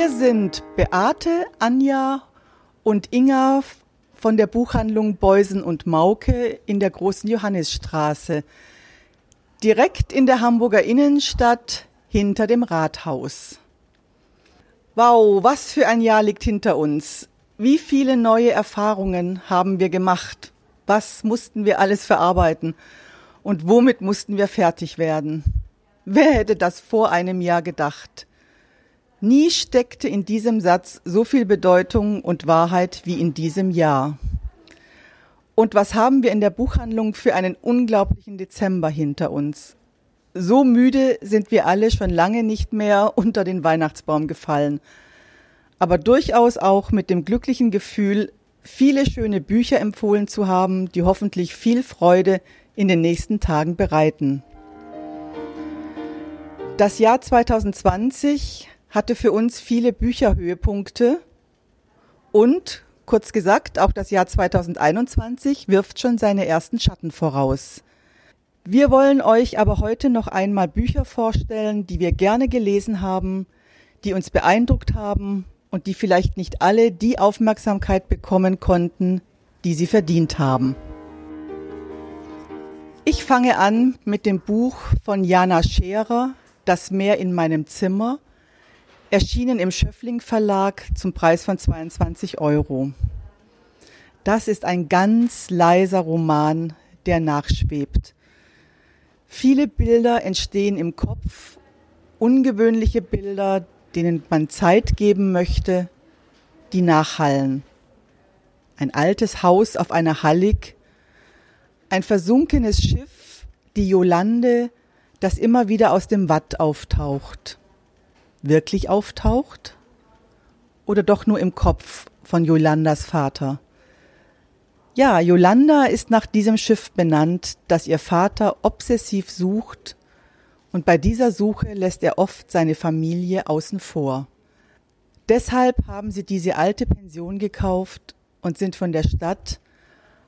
Hier sind Beate, Anja und Inga von der Buchhandlung Beusen und Mauke in der großen Johannisstraße. Direkt in der Hamburger Innenstadt hinter dem Rathaus. Wow, was für ein Jahr liegt hinter uns. Wie viele neue Erfahrungen haben wir gemacht? Was mussten wir alles verarbeiten? Und womit mussten wir fertig werden? Wer hätte das vor einem Jahr gedacht? Nie steckte in diesem Satz so viel Bedeutung und Wahrheit wie in diesem Jahr. Und was haben wir in der Buchhandlung für einen unglaublichen Dezember hinter uns? So müde sind wir alle schon lange nicht mehr unter den Weihnachtsbaum gefallen, aber durchaus auch mit dem glücklichen Gefühl, viele schöne Bücher empfohlen zu haben, die hoffentlich viel Freude in den nächsten Tagen bereiten. Das Jahr 2020 hatte für uns viele Bücherhöhepunkte und kurz gesagt, auch das Jahr 2021 wirft schon seine ersten Schatten voraus. Wir wollen euch aber heute noch einmal Bücher vorstellen, die wir gerne gelesen haben, die uns beeindruckt haben und die vielleicht nicht alle die Aufmerksamkeit bekommen konnten, die sie verdient haben. Ich fange an mit dem Buch von Jana Scherer, Das Meer in meinem Zimmer erschienen im Schöffling Verlag zum Preis von 22 Euro. Das ist ein ganz leiser Roman, der nachschwebt. Viele Bilder entstehen im Kopf, ungewöhnliche Bilder, denen man Zeit geben möchte, die nachhallen. Ein altes Haus auf einer Hallig, ein versunkenes Schiff, die Jolande, das immer wieder aus dem Watt auftaucht wirklich auftaucht? Oder doch nur im Kopf von Jolandas Vater? Ja, Jolanda ist nach diesem Schiff benannt, das ihr Vater obsessiv sucht, und bei dieser Suche lässt er oft seine Familie außen vor. Deshalb haben sie diese alte Pension gekauft und sind von der Stadt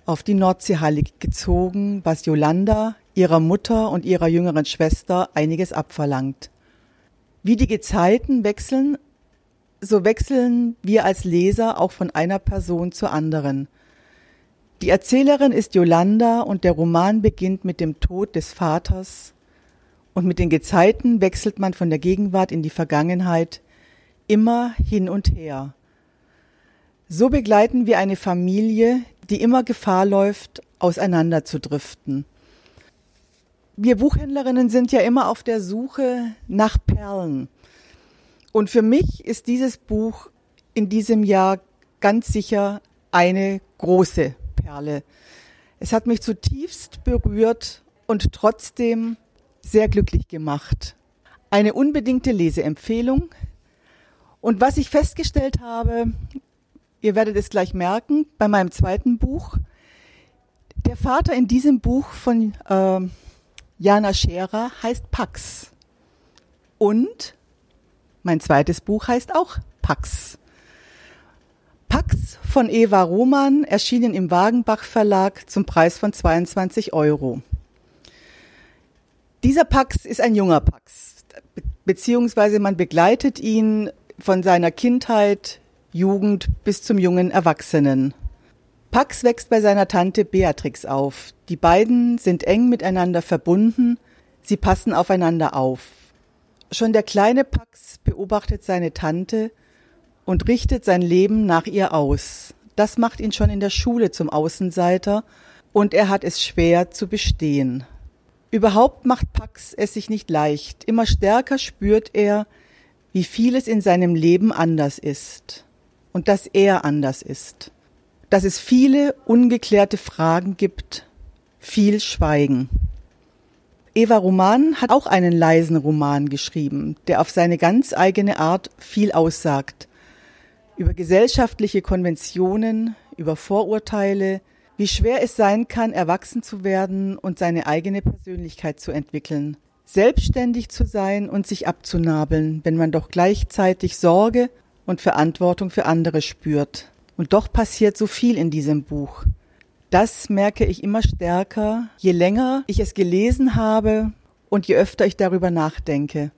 auf die Nordseehalle gezogen, was Jolanda, ihrer Mutter und ihrer jüngeren Schwester einiges abverlangt. Wie die Gezeiten wechseln, so wechseln wir als Leser auch von einer Person zur anderen. Die Erzählerin ist Yolanda und der Roman beginnt mit dem Tod des Vaters und mit den Gezeiten wechselt man von der Gegenwart in die Vergangenheit immer hin und her. So begleiten wir eine Familie, die immer Gefahr läuft, auseinanderzudriften wir Buchhändlerinnen sind ja immer auf der Suche nach Perlen. Und für mich ist dieses Buch in diesem Jahr ganz sicher eine große Perle. Es hat mich zutiefst berührt und trotzdem sehr glücklich gemacht. Eine unbedingte Leseempfehlung. Und was ich festgestellt habe, ihr werdet es gleich merken, bei meinem zweiten Buch, der Vater in diesem Buch von äh, Jana Scherer heißt Pax. Und mein zweites Buch heißt auch Pax. Pax von Eva Roman erschienen im Wagenbach Verlag zum Preis von 22 Euro. Dieser Pax ist ein junger Pax, beziehungsweise man begleitet ihn von seiner Kindheit, Jugend bis zum jungen Erwachsenen. Pax wächst bei seiner Tante Beatrix auf. Die beiden sind eng miteinander verbunden, sie passen aufeinander auf. Schon der kleine Pax beobachtet seine Tante und richtet sein Leben nach ihr aus. Das macht ihn schon in der Schule zum Außenseiter und er hat es schwer zu bestehen. Überhaupt macht Pax es sich nicht leicht. Immer stärker spürt er, wie vieles in seinem Leben anders ist und dass er anders ist dass es viele ungeklärte Fragen gibt, viel Schweigen. Eva Roman hat auch einen leisen Roman geschrieben, der auf seine ganz eigene Art viel aussagt. Über gesellschaftliche Konventionen, über Vorurteile, wie schwer es sein kann, erwachsen zu werden und seine eigene Persönlichkeit zu entwickeln. Selbstständig zu sein und sich abzunabeln, wenn man doch gleichzeitig Sorge und Verantwortung für andere spürt. Und doch passiert so viel in diesem Buch. Das merke ich immer stärker, je länger ich es gelesen habe und je öfter ich darüber nachdenke.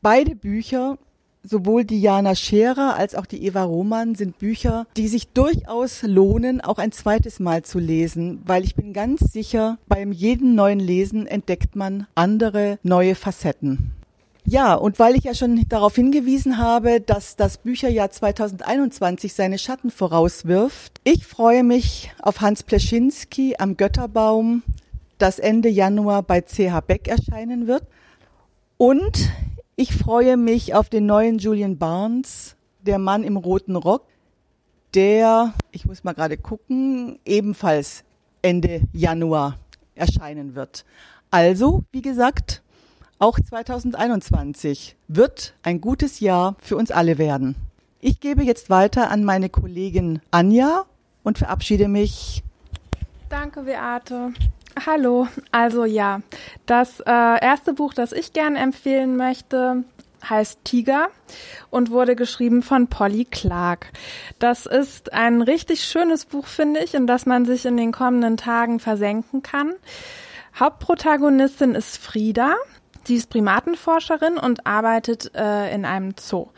Beide Bücher, sowohl die Jana Scherer als auch die Eva Roman, sind Bücher, die sich durchaus lohnen, auch ein zweites Mal zu lesen, weil ich bin ganz sicher, beim jedem neuen Lesen entdeckt man andere neue Facetten. Ja, und weil ich ja schon darauf hingewiesen habe, dass das Bücherjahr 2021 seine Schatten vorauswirft, ich freue mich auf Hans Pleschinski am Götterbaum, das Ende Januar bei CH Beck erscheinen wird. Und ich freue mich auf den neuen Julian Barnes, der Mann im roten Rock, der, ich muss mal gerade gucken, ebenfalls Ende Januar erscheinen wird. Also, wie gesagt, auch 2021 wird ein gutes Jahr für uns alle werden. Ich gebe jetzt weiter an meine Kollegin Anja und verabschiede mich. Danke, Beate. Hallo, also ja, das äh, erste Buch, das ich gerne empfehlen möchte, heißt Tiger und wurde geschrieben von Polly Clark. Das ist ein richtig schönes Buch, finde ich, in das man sich in den kommenden Tagen versenken kann. Hauptprotagonistin ist Frieda. Sie ist Primatenforscherin und arbeitet äh, in einem Zoo.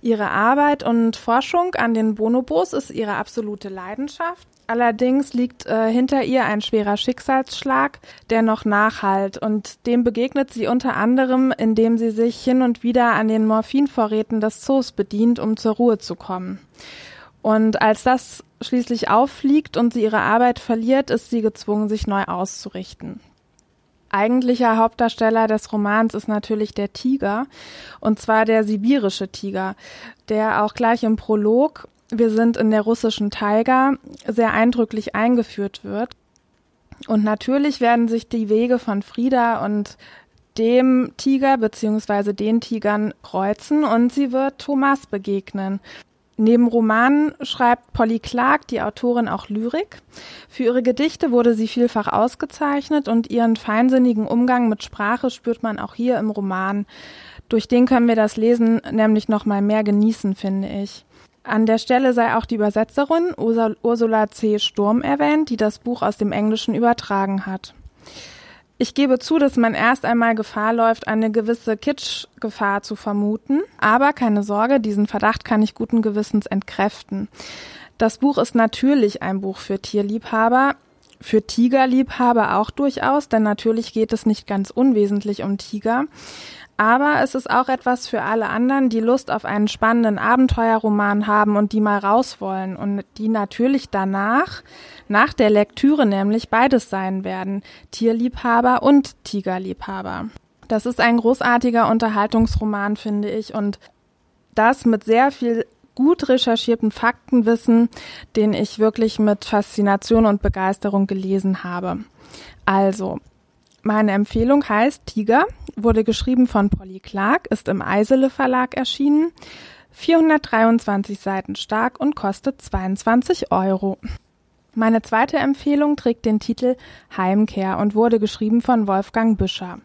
Ihre Arbeit und Forschung an den Bonobos ist ihre absolute Leidenschaft. Allerdings liegt äh, hinter ihr ein schwerer Schicksalsschlag, der noch nachhalt und dem begegnet sie unter anderem, indem sie sich hin und wieder an den Morphinvorräten des Zoos bedient, um zur Ruhe zu kommen. Und als das schließlich auffliegt und sie ihre Arbeit verliert, ist sie gezwungen, sich neu auszurichten. Eigentlicher Hauptdarsteller des Romans ist natürlich der Tiger, und zwar der sibirische Tiger, der auch gleich im Prolog, wir sind in der russischen Taiga, sehr eindrücklich eingeführt wird. Und natürlich werden sich die Wege von Frieda und dem Tiger beziehungsweise den Tigern kreuzen und sie wird Thomas begegnen. Neben Romanen schreibt Polly Clark, die Autorin, auch Lyrik. Für ihre Gedichte wurde sie vielfach ausgezeichnet und ihren feinsinnigen Umgang mit Sprache spürt man auch hier im Roman. Durch den können wir das Lesen nämlich noch mal mehr genießen, finde ich. An der Stelle sei auch die Übersetzerin Ursula C. Sturm erwähnt, die das Buch aus dem Englischen übertragen hat. Ich gebe zu, dass man erst einmal Gefahr läuft, eine gewisse Kitsch-Gefahr zu vermuten. Aber keine Sorge, diesen Verdacht kann ich guten Gewissens entkräften. Das Buch ist natürlich ein Buch für Tierliebhaber, für Tigerliebhaber auch durchaus, denn natürlich geht es nicht ganz unwesentlich um Tiger. Aber es ist auch etwas für alle anderen, die Lust auf einen spannenden Abenteuerroman haben und die mal raus wollen und die natürlich danach, nach der Lektüre nämlich beides sein werden, Tierliebhaber und Tigerliebhaber. Das ist ein großartiger Unterhaltungsroman, finde ich, und das mit sehr viel gut recherchierten Faktenwissen, den ich wirklich mit Faszination und Begeisterung gelesen habe. Also, meine Empfehlung heißt Tiger, wurde geschrieben von Polly Clark, ist im Eisele Verlag erschienen, 423 Seiten stark und kostet 22 Euro. Meine zweite Empfehlung trägt den Titel Heimkehr und wurde geschrieben von Wolfgang Büscher.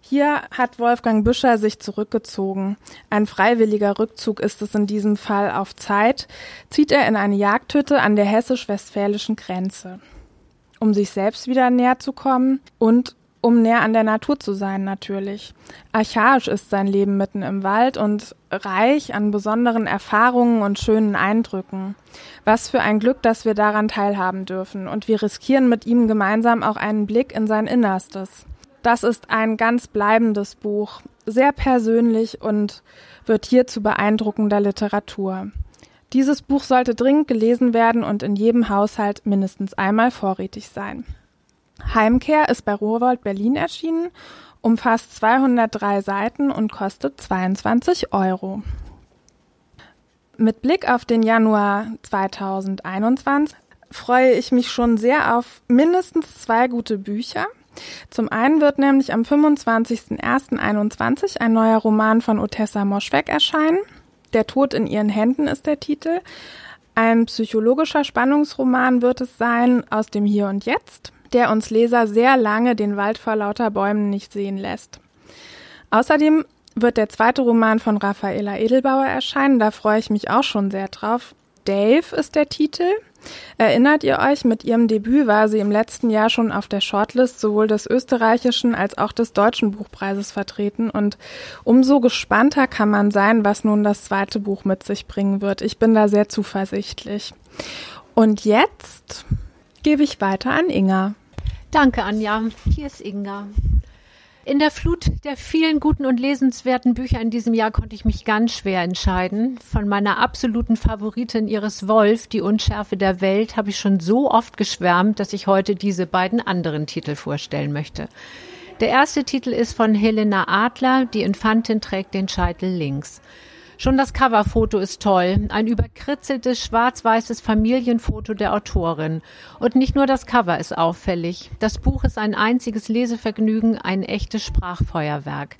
Hier hat Wolfgang Büscher sich zurückgezogen. Ein freiwilliger Rückzug ist es in diesem Fall auf Zeit, zieht er in eine Jagdhütte an der hessisch-westfälischen Grenze. Um sich selbst wieder näher zu kommen und um näher an der Natur zu sein natürlich. Archaisch ist sein Leben mitten im Wald und reich an besonderen Erfahrungen und schönen Eindrücken. Was für ein Glück, dass wir daran teilhaben dürfen und wir riskieren mit ihm gemeinsam auch einen Blick in sein Innerstes. Das ist ein ganz bleibendes Buch, sehr persönlich und wird hier zu beeindruckender Literatur. Dieses Buch sollte dringend gelesen werden und in jedem Haushalt mindestens einmal vorrätig sein. Heimkehr ist bei Rowold Berlin erschienen, umfasst 203 Seiten und kostet 22 Euro. Mit Blick auf den Januar 2021 freue ich mich schon sehr auf mindestens zwei gute Bücher. Zum einen wird nämlich am 25.01.21 ein neuer Roman von Otessa Moschweg erscheinen. Der Tod in ihren Händen ist der Titel. Ein psychologischer Spannungsroman wird es sein aus dem Hier und Jetzt, der uns Leser sehr lange den Wald vor lauter Bäumen nicht sehen lässt. Außerdem wird der zweite Roman von Raffaela Edelbauer erscheinen. Da freue ich mich auch schon sehr drauf. Dave ist der Titel. Erinnert ihr euch, mit ihrem Debüt war sie im letzten Jahr schon auf der Shortlist sowohl des österreichischen als auch des deutschen Buchpreises vertreten und umso gespannter kann man sein, was nun das zweite Buch mit sich bringen wird. Ich bin da sehr zuversichtlich. Und jetzt gebe ich weiter an Inga. Danke, Anja. Hier ist Inga. In der Flut der vielen guten und lesenswerten Bücher in diesem Jahr konnte ich mich ganz schwer entscheiden. Von meiner absoluten Favoritin Iris Wolf, Die Unschärfe der Welt, habe ich schon so oft geschwärmt, dass ich heute diese beiden anderen Titel vorstellen möchte. Der erste Titel ist von Helena Adler, Die Infantin trägt den Scheitel links. Schon das Coverfoto ist toll. Ein überkritzeltes schwarz-weißes Familienfoto der Autorin. Und nicht nur das Cover ist auffällig. Das Buch ist ein einziges Lesevergnügen, ein echtes Sprachfeuerwerk.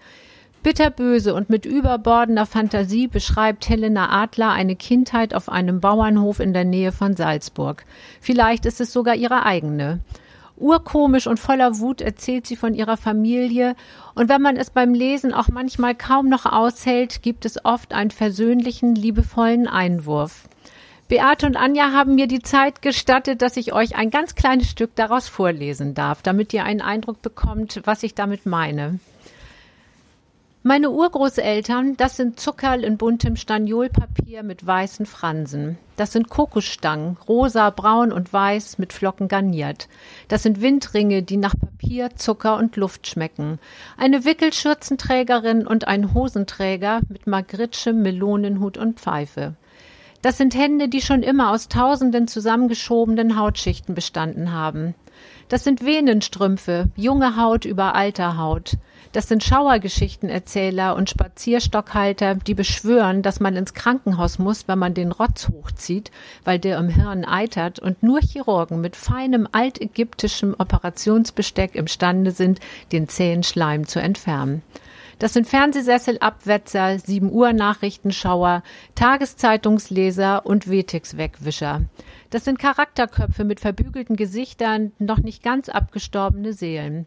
Bitterböse und mit überbordender Fantasie beschreibt Helena Adler eine Kindheit auf einem Bauernhof in der Nähe von Salzburg. Vielleicht ist es sogar ihre eigene. Urkomisch und voller Wut erzählt sie von ihrer Familie, und wenn man es beim Lesen auch manchmal kaum noch aushält, gibt es oft einen versöhnlichen, liebevollen Einwurf. Beate und Anja haben mir die Zeit gestattet, dass ich euch ein ganz kleines Stück daraus vorlesen darf, damit ihr einen Eindruck bekommt, was ich damit meine. Meine Urgroßeltern, das sind Zuckerl in buntem Staniolpapier mit weißen Fransen. Das sind Kokosstangen, rosa, braun und weiß mit Flocken garniert. Das sind Windringe, die nach Papier, Zucker und Luft schmecken. Eine Wickelschürzenträgerin und ein Hosenträger mit Magritschem, Melonenhut und Pfeife. Das sind Hände, die schon immer aus tausenden zusammengeschobenen Hautschichten bestanden haben. Das sind Venenstrümpfe, junge Haut über alter Haut. Das sind Schauergeschichtenerzähler und Spazierstockhalter, die beschwören, dass man ins Krankenhaus muss, wenn man den Rotz hochzieht, weil der im Hirn eitert und nur Chirurgen mit feinem altägyptischem Operationsbesteck imstande sind, den zähen Schleim zu entfernen. Das sind Fernsehsesselabwetzer, 7 Uhr Nachrichtenschauer, Tageszeitungsleser und Wetix-Wegwischer. Das sind Charakterköpfe mit verbügelten Gesichtern, noch nicht ganz abgestorbene Seelen.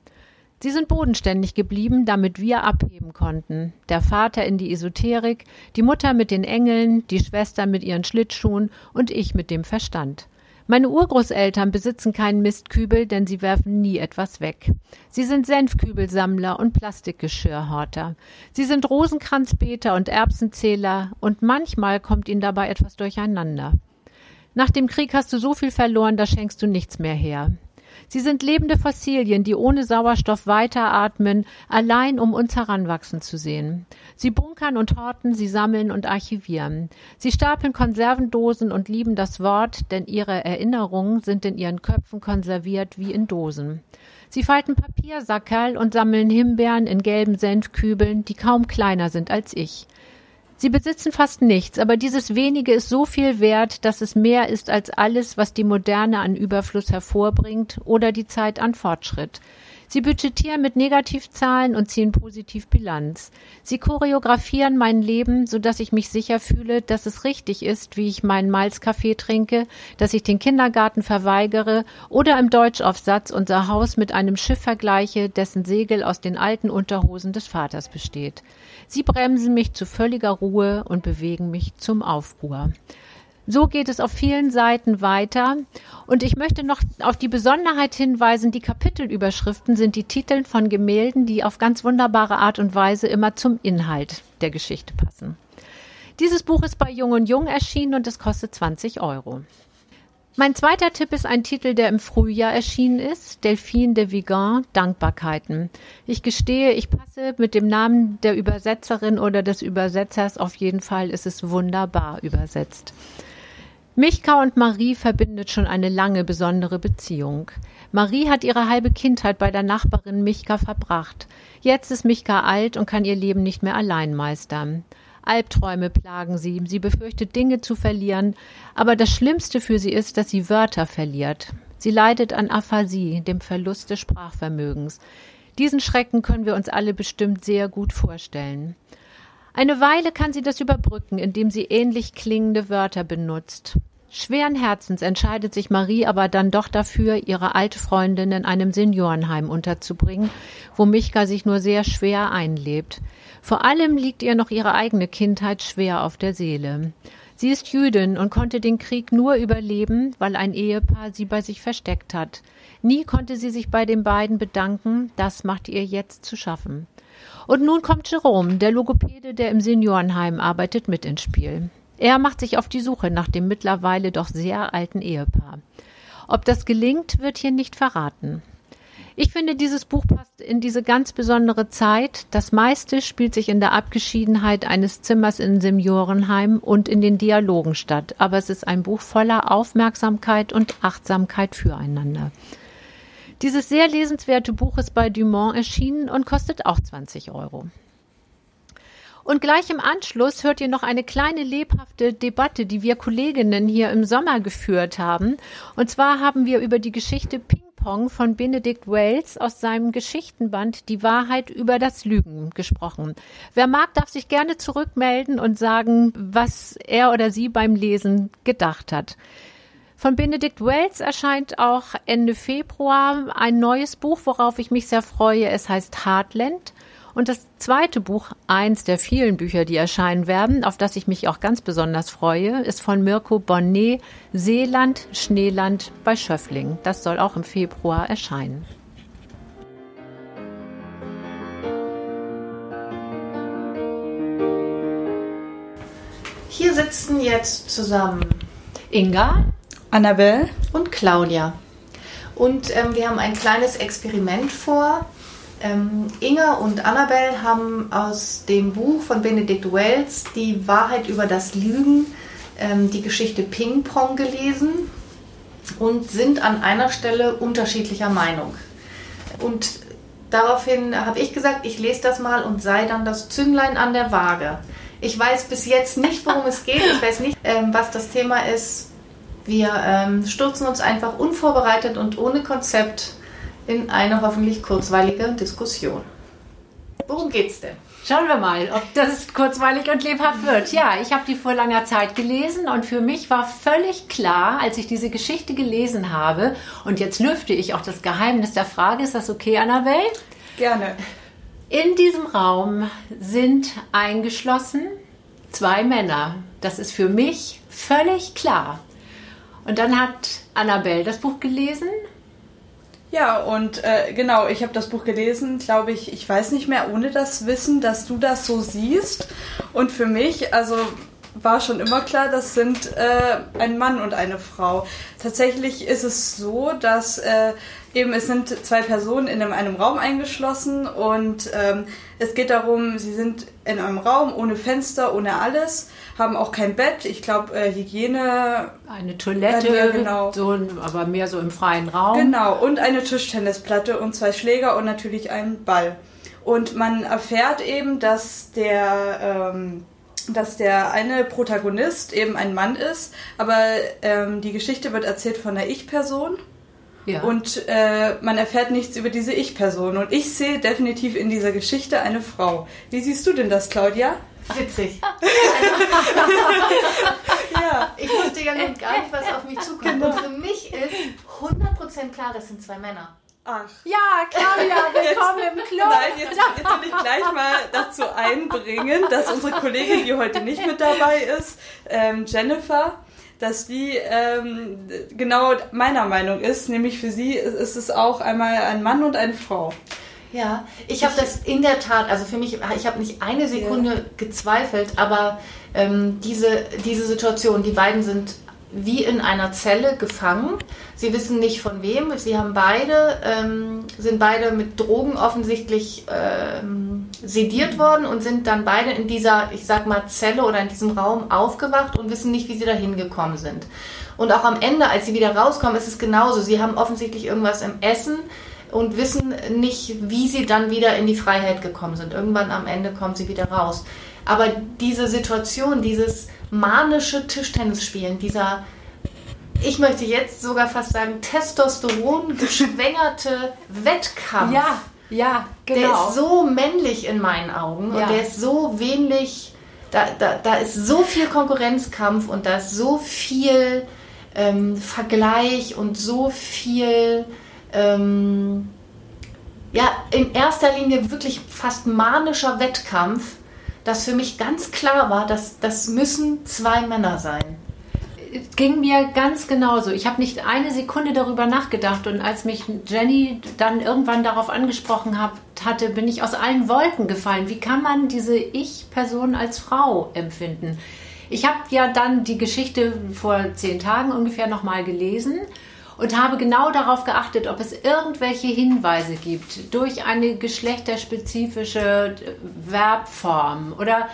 Sie sind bodenständig geblieben, damit wir abheben konnten. Der Vater in die Esoterik, die Mutter mit den Engeln, die Schwester mit ihren Schlittschuhen und ich mit dem Verstand. Meine Urgroßeltern besitzen keinen Mistkübel, denn sie werfen nie etwas weg. Sie sind Senfkübelsammler und Plastikgeschirrhorter. Sie sind Rosenkranzbeter und Erbsenzähler und manchmal kommt ihnen dabei etwas durcheinander. Nach dem Krieg hast du so viel verloren, da schenkst du nichts mehr her. Sie sind lebende Fossilien, die ohne Sauerstoff weiteratmen, allein um uns heranwachsen zu sehen. Sie bunkern und horten, sie sammeln und archivieren. Sie stapeln Konservendosen und lieben das Wort, denn ihre Erinnerungen sind in ihren Köpfen konserviert wie in Dosen. Sie falten Papiersackerl und sammeln Himbeeren in gelben Senfkübeln, die kaum kleiner sind als ich. Sie besitzen fast nichts, aber dieses wenige ist so viel wert, dass es mehr ist als alles, was die Moderne an Überfluss hervorbringt oder die Zeit an Fortschritt. Sie budgetieren mit Negativzahlen und ziehen positiv Bilanz. Sie choreografieren mein Leben, so dass ich mich sicher fühle, dass es richtig ist, wie ich meinen Malzkaffee trinke, dass ich den Kindergarten verweigere oder im Deutschaufsatz unser Haus mit einem Schiff vergleiche, dessen Segel aus den alten Unterhosen des Vaters besteht. Sie bremsen mich zu völliger Ruhe und bewegen mich zum Aufruhr. So geht es auf vielen Seiten weiter. Und ich möchte noch auf die Besonderheit hinweisen, die Kapitelüberschriften sind die Titel von Gemälden, die auf ganz wunderbare Art und Weise immer zum Inhalt der Geschichte passen. Dieses Buch ist bei Jung und Jung erschienen und es kostet 20 Euro. Mein zweiter Tipp ist ein Titel, der im Frühjahr erschienen ist, Delphine de Vigan, Dankbarkeiten. Ich gestehe, ich passe mit dem Namen der Übersetzerin oder des Übersetzers, auf jeden Fall ist es wunderbar übersetzt. Michka und Marie verbindet schon eine lange besondere Beziehung. Marie hat ihre halbe Kindheit bei der Nachbarin Michka verbracht. Jetzt ist Michka alt und kann ihr Leben nicht mehr allein meistern. Albträume plagen sie, sie befürchtet Dinge zu verlieren, aber das Schlimmste für sie ist, dass sie Wörter verliert. Sie leidet an Aphasie, dem Verlust des Sprachvermögens. Diesen Schrecken können wir uns alle bestimmt sehr gut vorstellen. Eine Weile kann sie das überbrücken, indem sie ähnlich klingende Wörter benutzt. Schweren Herzens entscheidet sich Marie aber dann doch dafür, ihre alte Freundin in einem Seniorenheim unterzubringen, wo Michka sich nur sehr schwer einlebt. Vor allem liegt ihr noch ihre eigene Kindheit schwer auf der Seele. Sie ist Jüdin und konnte den Krieg nur überleben, weil ein Ehepaar sie bei sich versteckt hat. Nie konnte sie sich bei den beiden bedanken, das macht ihr jetzt zu schaffen. Und nun kommt Jerome, der Logopäde, der im Seniorenheim arbeitet, mit ins Spiel. Er macht sich auf die Suche nach dem mittlerweile doch sehr alten Ehepaar. Ob das gelingt, wird hier nicht verraten. Ich finde, dieses Buch passt in diese ganz besondere Zeit. Das meiste spielt sich in der Abgeschiedenheit eines Zimmers in Seniorenheim und in den Dialogen statt. Aber es ist ein Buch voller Aufmerksamkeit und Achtsamkeit füreinander. Dieses sehr lesenswerte Buch ist bei Dumont erschienen und kostet auch 20 Euro. Und gleich im Anschluss hört ihr noch eine kleine lebhafte Debatte, die wir Kolleginnen hier im Sommer geführt haben. Und zwar haben wir über die Geschichte Ping Pong von Benedict Wells aus seinem Geschichtenband Die Wahrheit über das Lügen gesprochen. Wer mag, darf sich gerne zurückmelden und sagen, was er oder sie beim Lesen gedacht hat. Von Benedict Wells erscheint auch Ende Februar ein neues Buch, worauf ich mich sehr freue. Es heißt Heartland. Und das zweite Buch, eins der vielen Bücher, die erscheinen werden, auf das ich mich auch ganz besonders freue, ist von Mirko Bonnet, Seeland, Schneeland bei Schöffling. Das soll auch im Februar erscheinen. Hier sitzen jetzt zusammen Inga, Annabelle und Claudia. Und ähm, wir haben ein kleines Experiment vor. Ähm, Inga und Annabelle haben aus dem Buch von Benedict Wells die Wahrheit über das Lügen, ähm, die Geschichte Ping Pong gelesen und sind an einer Stelle unterschiedlicher Meinung. Und daraufhin habe ich gesagt, ich lese das mal und sei dann das Zünglein an der Waage. Ich weiß bis jetzt nicht, worum es geht. Ich weiß nicht, ähm, was das Thema ist. Wir ähm, stürzen uns einfach unvorbereitet und ohne Konzept in eine hoffentlich kurzweilige Diskussion. Worum geht's denn? Schauen wir mal, ob das kurzweilig und lebhaft wird. Ja, ich habe die vor langer Zeit gelesen und für mich war völlig klar, als ich diese Geschichte gelesen habe, und jetzt lüfte ich auch das Geheimnis der Frage, ist das okay, Annabelle? Gerne. In diesem Raum sind eingeschlossen zwei Männer. Das ist für mich völlig klar. Und dann hat Annabelle das Buch gelesen ja, und äh, genau, ich habe das Buch gelesen, glaube ich, ich weiß nicht mehr ohne das Wissen, dass du das so siehst. Und für mich, also war schon immer klar, das sind äh, ein Mann und eine Frau. Tatsächlich ist es so, dass äh, eben es sind zwei Personen in einem Raum eingeschlossen und ähm, es geht darum, sie sind in einem Raum ohne Fenster, ohne alles haben auch kein Bett. Ich glaube, äh, Hygiene. Eine Toilette, ja, genau. so, aber mehr so im freien Raum. Genau, und eine Tischtennisplatte und zwei Schläger und natürlich einen Ball. Und man erfährt eben, dass der. Ähm, dass der eine Protagonist eben ein Mann ist, aber ähm, die Geschichte wird erzählt von einer Ich-Person. Ja. Und äh, man erfährt nichts über diese Ich-Person. Und ich sehe definitiv in dieser Geschichte eine Frau. Wie siehst du denn das, Claudia? Witzig. ja. Ich wusste ja nun gar nicht, was auf mich zukommt. Genau. Und für mich ist 100% klar, das sind zwei Männer. Ach. Ja, Claudia, willkommen jetzt, im Club. Nein, jetzt, jetzt will ich gleich mal dazu einbringen, dass unsere Kollegin, die heute nicht mit dabei ist, ähm, Jennifer, dass die ähm, genau meiner Meinung ist. Nämlich für sie ist es auch einmal ein Mann und eine Frau. Ja, ich habe das in der Tat, also für mich, ich habe nicht eine Sekunde ja. gezweifelt, aber ähm, diese, diese Situation, die beiden sind wie in einer Zelle gefangen. Sie wissen nicht von wem. Sie haben beide, ähm, sind beide mit Drogen offensichtlich ähm, sediert worden und sind dann beide in dieser, ich sag mal, Zelle oder in diesem Raum aufgewacht und wissen nicht, wie sie da hingekommen sind. Und auch am Ende, als sie wieder rauskommen, ist es genauso. Sie haben offensichtlich irgendwas im Essen und wissen nicht, wie sie dann wieder in die Freiheit gekommen sind. Irgendwann am Ende kommen sie wieder raus. Aber diese Situation, dieses manische Tischtennisspielen, dieser, ich möchte jetzt sogar fast sagen, Testosteron geschwängerte Wettkampf. Ja, ja, genau. Der ist so männlich in meinen Augen Ja. und der ist so wenig, da, da, da ist so viel Konkurrenzkampf und da ist so viel ähm, Vergleich und so viel, ähm, ja, in erster Linie wirklich fast manischer Wettkampf, dass für mich ganz klar war, dass das müssen zwei Männer sein. ging mir ganz genauso. Ich habe nicht eine Sekunde darüber nachgedacht und als mich Jenny dann irgendwann darauf angesprochen hat, hatte, bin ich aus allen Wolken gefallen. Wie kann man diese Ich-Person als Frau empfinden? Ich habe ja dann die Geschichte vor zehn Tagen ungefähr nochmal gelesen und habe genau darauf geachtet, ob es irgendwelche Hinweise gibt durch eine geschlechterspezifische Verbform oder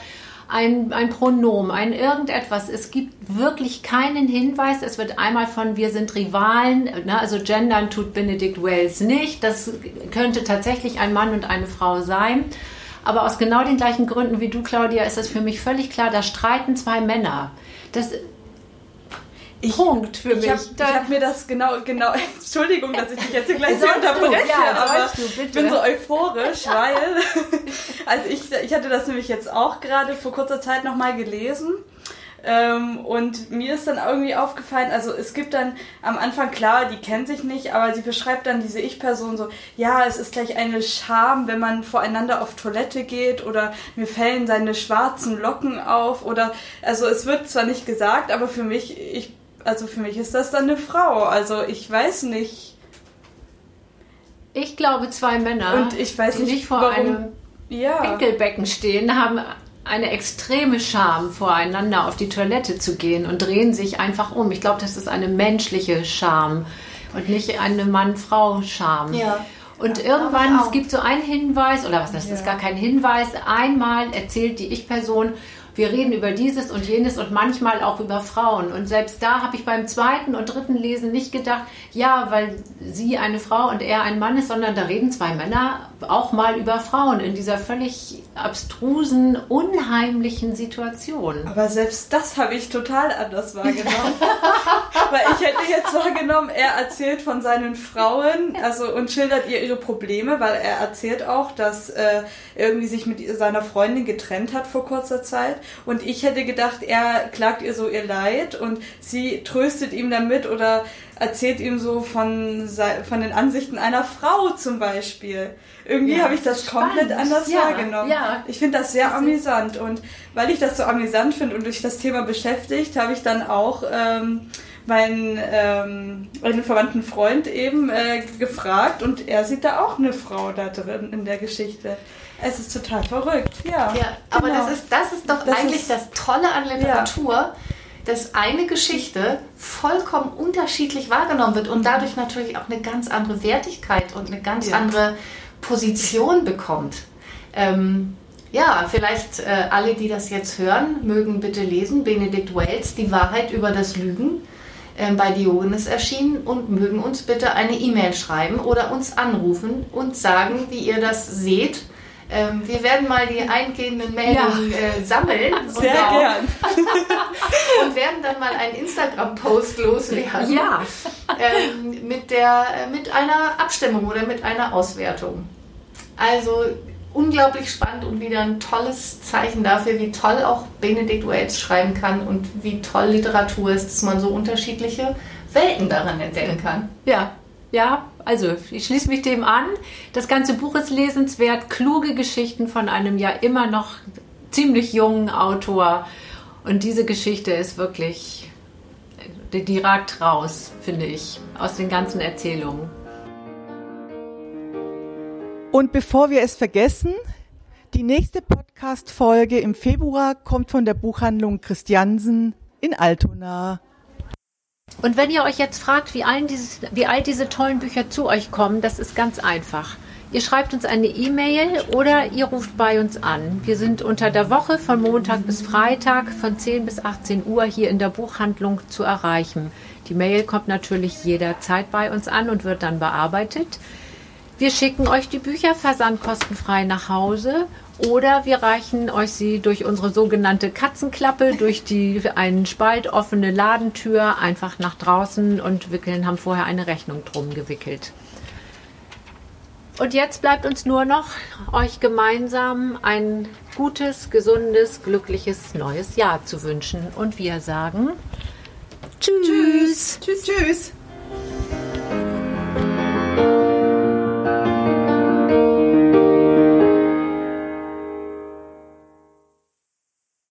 ein, ein Pronomen, ein irgendetwas. Es gibt wirklich keinen Hinweis. Es wird einmal von wir sind Rivalen, ne, also gendern tut Benedict Wells nicht. Das könnte tatsächlich ein Mann und eine Frau sein. Aber aus genau den gleichen Gründen wie du, Claudia, ist es für mich völlig klar, da streiten zwei Männer. Das Ich, Punkt für mich. Ich habe hab mir das genau, genau, Entschuldigung, dass ich dich jetzt hier gleich so unterbreche, ja, aber du, ich bin so euphorisch, weil, also ich, ich hatte das nämlich jetzt auch gerade vor kurzer Zeit nochmal gelesen. Ähm, und mir ist dann irgendwie aufgefallen, also es gibt dann am Anfang, klar, die kennt sich nicht, aber sie beschreibt dann diese Ich-Person so, ja, es ist gleich eine Scham, wenn man voreinander auf Toilette geht oder mir fällen seine schwarzen Locken auf oder, also es wird zwar nicht gesagt, aber für mich, ich, also für mich ist das dann eine Frau, also ich weiß nicht. ich glaube, zwei Männer, Und ich weiß die nicht, nicht vor warum- einem Ja. Pinkelbecken stehen, haben eine extreme Scham, voreinander auf die Toilette zu gehen und drehen sich einfach um. Ich glaube, das ist eine menschliche Scham und nicht eine Mann-Frau-Scham. Ja. Und Ja, irgendwann, es gibt so einen Hinweis, oder was, das ist gar kein Hinweis, einmal erzählt die Ich-Person, wir reden über dieses und jenes und manchmal auch über Frauen. Und selbst da habe ich beim zweiten und dritten Lesen nicht gedacht, ja, weil sie eine Frau und er ein Mann ist, sondern da reden zwei Männer auch mal über Frauen in dieser völlig abstrusen, unheimlichen Situation. Aber selbst das habe ich total anders wahrgenommen. Weil ich hätte jetzt wahrgenommen, er erzählt von seinen Frauen, also und schildert ihr ihre Probleme, weil er erzählt auch, dass äh, irgendwie sich mit seiner Freundin getrennt hat vor kurzer Zeit. Und ich hätte gedacht, er klagt ihr so ihr Leid und sie tröstet ihm damit oder erzählt ihm so von, von den Ansichten einer Frau zum Beispiel. Irgendwie Ja, habe ich das spannend. komplett anders Ja, wahrgenommen. ja. Ich finde das sehr amüsant und weil ich das so amüsant finde und durch das Thema beschäftigt, habe ich dann auch ähm, meinen, ähm, meinen verwandten Freund eben äh, gefragt und er sieht da auch eine Frau da drin in der Geschichte. Es ist total verrückt, ja. Ja, aber genau. das ist, das ist doch Das eigentlich ist- das Tolle an Literatur, dass eine Geschichte vollkommen unterschiedlich wahrgenommen wird und dadurch natürlich auch eine ganz andere Wertigkeit und eine ganz Ja. andere Position bekommt. Ähm, ja, vielleicht äh, alle, die das jetzt hören, mögen bitte lesen. Benedict Wells, Die Wahrheit über das Lügen, ähm, bei Diogenes erschienen und mögen uns bitte eine E-Mail schreiben oder uns anrufen und sagen, wie ihr das seht. Ähm, wir werden mal die eingehenden Meldungen äh, sammeln und, Sehr auch- gern. und werden dann mal einen Instagram-Post loswerden Ja, ähm, mit, der, äh, mit einer Abstimmung oder mit einer Auswertung. Also unglaublich spannend und wieder ein tolles Zeichen dafür, wie toll auch Benedict Wells schreiben kann und wie toll Literatur ist, dass man so unterschiedliche Welten darin entdecken kann. Ja, ja, also ich schließe mich dem an. Das ganze Buch ist lesenswert, kluge Geschichten von einem ja immer noch ziemlich jungen Autor. Und diese Geschichte ist wirklich, die, die ragt raus, finde ich, aus den ganzen Erzählungen. Und bevor wir es vergessen, die nächste Podcast-Folge im Februar kommt von der Buchhandlung Christiansen in Altona. Und wenn ihr euch jetzt fragt, wie, allen dieses, wie all diese tollen Bücher zu euch kommen, das ist ganz einfach. Ihr schreibt uns eine E-Mail oder ihr ruft bei uns an. Wir sind unter der Woche von Montag bis Freitag von 10 bis 18 Uhr hier in der Buchhandlung zu erreichen. Die Mail kommt natürlich jederzeit bei uns an und wird dann bearbeitet. Wir schicken euch die Bücher versandkostenfrei nach Hause Oder wir reichen euch sie durch unsere sogenannte Katzenklappe, durch die einen Spalt offene Ladentür einfach nach draußen und wickeln, haben vorher eine Rechnung drum gewickelt. Und jetzt bleibt uns nur noch, euch gemeinsam ein gutes, gesundes, glückliches neues Jahr zu wünschen. Und wir sagen Tschüss. Tschüss. Tschüss.